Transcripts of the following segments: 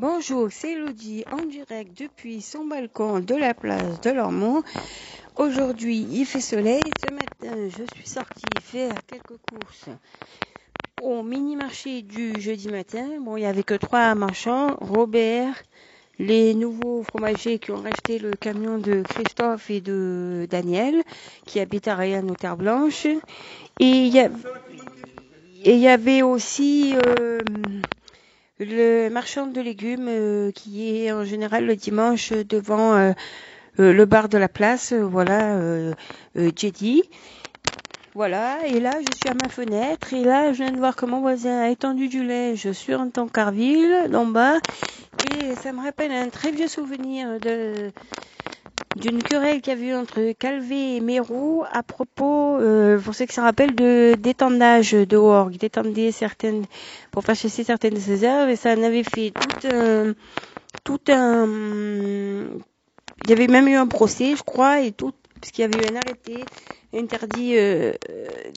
Bonjour, c'est Elodie en direct depuis son balcon de la place de Lormont. Aujourd'hui, il fait soleil. Ce matin, je suis sortie faire quelques courses au mini-marché du jeudi matin. Bon, il n'y avait que trois marchands. Robert, les nouveaux fromagers qui ont racheté le camion de Christophe et de Daniel, qui habitent à Rayan aux Terres Blanches. Et il y, avait aussi euh, le marchand de légumes euh, qui est en général le dimanche devant euh, le bar de la place, voilà, Jetty. Voilà, et là je suis à ma fenêtre et là je viens de voir que mon voisin a étendu du lait sur un Tancarville d'en bas et ça me rappelle un très vieux souvenir de d'une querelle qu'il y a eu entre Calvé et Mérou à propos, euh, pour ceux qui se rappellent, de d'étendage dehors, d'étendait certaines, pour faire chasser certaines de et ça en avait fait tout un, tout un, il y avait même eu un procès, je crois, et tout, parce qu'il y avait eu un arrêté interdit euh,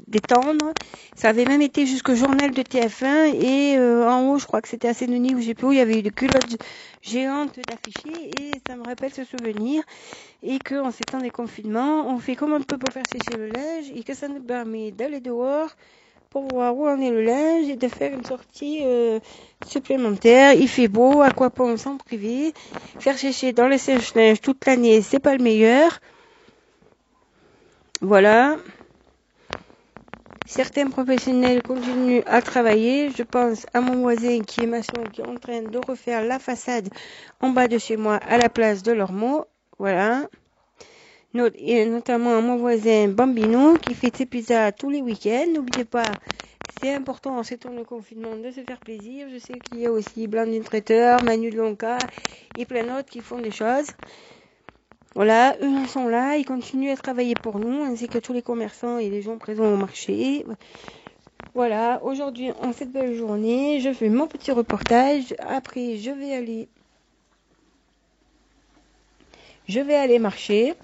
d'étendre. Ça avait même été jusqu'au journal de TF1 et euh, en haut, je crois que c'était à Denis où j'ai plus où il y avait eu des culottes géantes d'affichés et ça me rappelle ce souvenir et que en ces temps des confinements, on fait comme on peut pour faire sécher le linge et que ça nous permet d'aller dehors pour voir où en est le linge et de faire une sortie euh, supplémentaire. Il fait beau, à quoi pas s'en priver? Faire sécher dans le sèche-linge toute l'année, c'est pas le meilleur. Voilà. Certains professionnels continuent à travailler. Je pense à mon voisin qui est maçon, qui est en train de refaire la façade en bas de chez moi à la place de l'Ormeau. Voilà. Et notamment à mon voisin Bambino qui fait ses pizzas tous les week-ends. N'oubliez pas, c'est important en ces temps de confinement de se faire plaisir. Je sais qu'il y a aussi Blandine Traiteur, Manu Lonca et plein d'autres qui font des choses. Voilà, eux sont là, ils continuent à travailler pour nous, ainsi que tous les commerçants et les gens présents au marché. Voilà, aujourd'hui, en cette belle journée, je fais mon petit reportage. Après, je vais aller, je vais aller marcher,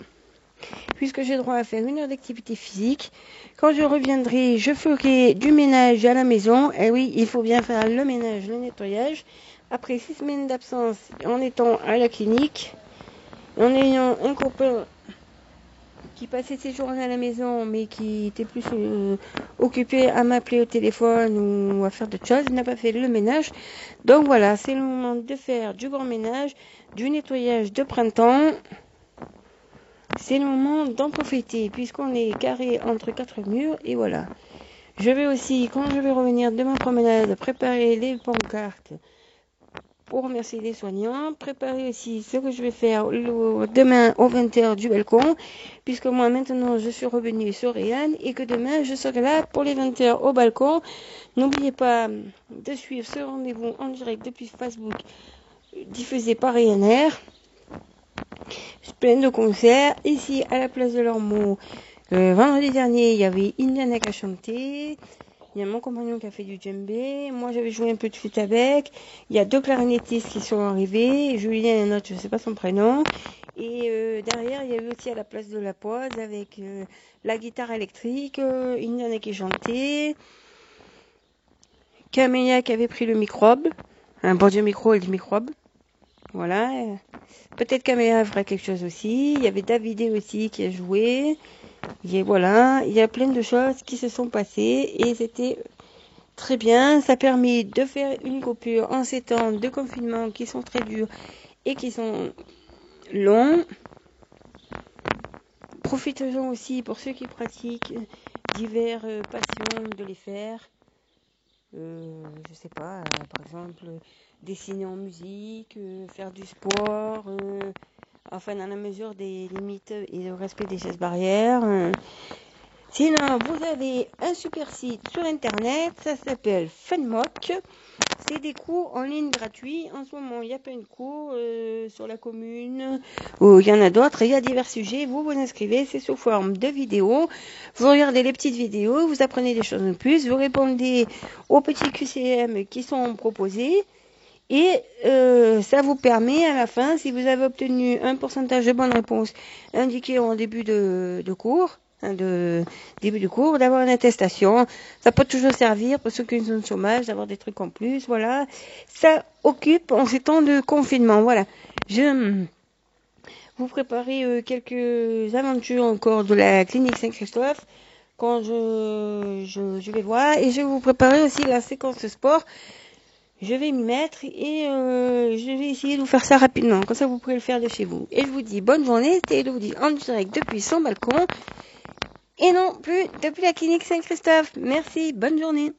puisque j'ai droit à faire une heure d'activité physique. Quand je reviendrai, je ferai du ménage à la maison. Et eh oui, il faut bien faire le ménage, le nettoyage. Après six semaines d'absence en étant à la clinique, en ayant un copain qui passait ses journées à la maison, mais qui était plus euh, occupé à m'appeler au téléphone ou à faire d'autres choses, il n'a pas fait le ménage. Donc voilà, c'est le moment de faire du grand ménage, du nettoyage de printemps. C'est le moment d'en profiter, puisqu'on est carré entre quatre murs, et voilà. Je vais aussi, quand je vais revenir de ma promenade, préparer les pancartes pour remercier les soignants, préparer aussi ce que je vais faire demain au 20h du balcon, puisque moi maintenant je suis revenue sur Réan et que demain je serai là pour les 20h au balcon. N'oubliez pas de suivre ce rendez-vous en direct depuis Facebook diffusé par Ryanair. Plein de concerts. Ici à la place de l'Ormeau, euh, vendredi dernier il y avait Indiana qui a chanté. Il y a mon compagnon qui a fait du djembé. Moi, j'avais joué un peu de flûte avec. Il y a deux clarinettistes qui sont arrivés. Julien et un autre, je ne sais pas son prénom. Et euh, derrière, il y a eu aussi à la place de la pause avec euh, la guitare électrique, euh, une nana qui chantait, Camélia qui avait pris le microbe, un bon dieu micro et le microbe. Voilà. Peut-être Camélia fera quelque chose aussi. Il y avait Davidé aussi qui a joué. Et voilà, il y a plein de choses qui se sont passées et c'était très bien. Ça permet de faire une coupure en ces temps de confinement qui sont très durs et qui sont longs. Profitons aussi pour ceux qui pratiquent divers euh, passions de les faire. Euh, je sais pas, euh, par exemple, dessiner en musique, euh, faire du sport, enfin dans la mesure des limites et le respect des gestes barrières. Sinon, vous avez un super site sur internet, ça s'appelle Funmock. C'est des cours en ligne gratuits. En ce moment, il y a plein de cours euh, sur la commune, ou il y en a d'autres. Il y a divers sujets. Vous vous inscrivez, c'est sous forme de vidéos. Vous regardez les petites vidéos, vous apprenez des choses de plus, vous répondez aux petits QCM qui sont proposés. Et euh, ça vous permet à la fin, si vous avez obtenu un pourcentage de bonnes réponses indiqué en début de, cours, hein, de début de cours, d'avoir une attestation. Ça peut toujours servir pour ceux qui sont au chômage, d'avoir des trucs en plus. Voilà. Ça occupe en ces temps de confinement. Voilà. Je vous préparer euh, quelques aventures encore de la clinique Saint-Christophe quand je, je, vais voir et je vais vous préparer aussi la séquence sport. Je vais m'y mettre et euh, je vais essayer de vous faire ça rapidement. Comme ça, vous pourrez le faire de chez vous. Et je vous dis bonne journée. C'était vous dit en direct depuis son balcon. Et non plus depuis la clinique Saint-Christophe. Merci. Bonne journée.